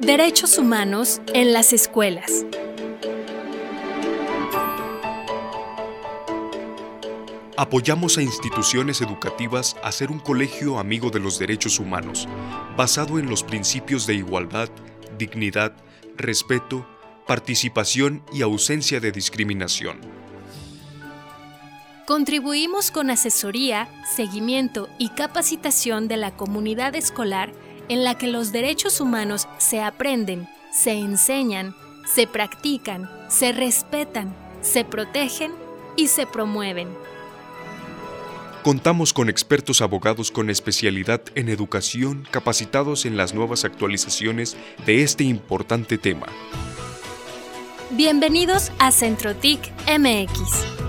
Derechos humanos en las escuelas. Apoyamos a instituciones educativas a ser un colegio amigo de los derechos humanos, basado en los principios de igualdad, dignidad, respeto, participación y ausencia de discriminación. Contribuimos con asesoría, seguimiento y capacitación de la comunidad escolar en la que los derechos humanos se aprenden, se enseñan, se practican, se respetan, se protegen y se promueven. Contamos con expertos abogados con especialidad en educación capacitados en las nuevas actualizaciones de este importante tema. Bienvenidos a CentroTIC MX.